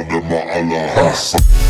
under my Allah.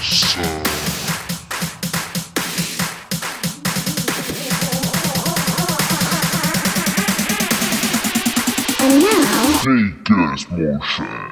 Take this motion.